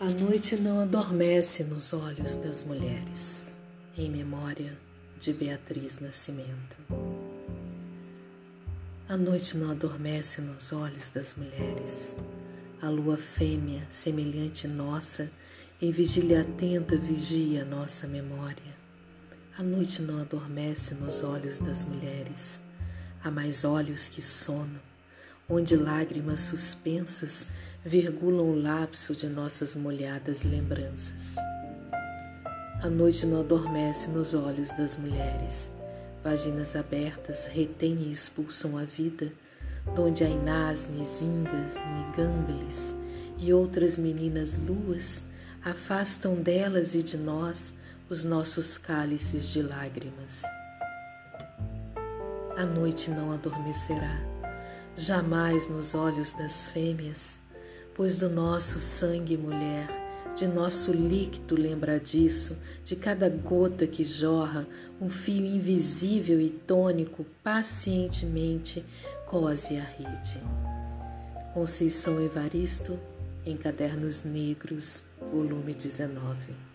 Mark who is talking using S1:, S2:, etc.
S1: A noite não adormece nos olhos das mulheres, em memória de Beatriz Nascimento. A noite não adormece nos olhos das mulheres. A lua fêmea, semelhante nossa, em vigília atenta vigia nossa memória. A noite não adormece nos olhos das mulheres. Há mais olhos que sono, onde lágrimas suspensas virgulam o lapso de nossas molhadas lembranças. A noite não adormece nos olhos das mulheres. Vaginas abertas retêm e expulsam a vida, donde Ainás, Nizingas, Nigangles e outras meninas luas afastam delas e de nós os nossos cálices de lágrimas. A noite não adormecerá, jamais nos olhos das fêmeas, pois do nosso sangue, mulher, de nosso líquido lembra disso, de cada gota que jorra, um fio invisível e tônico pacientemente cose a rede. Conceição Evaristo, em Cadernos Negros, volume 19.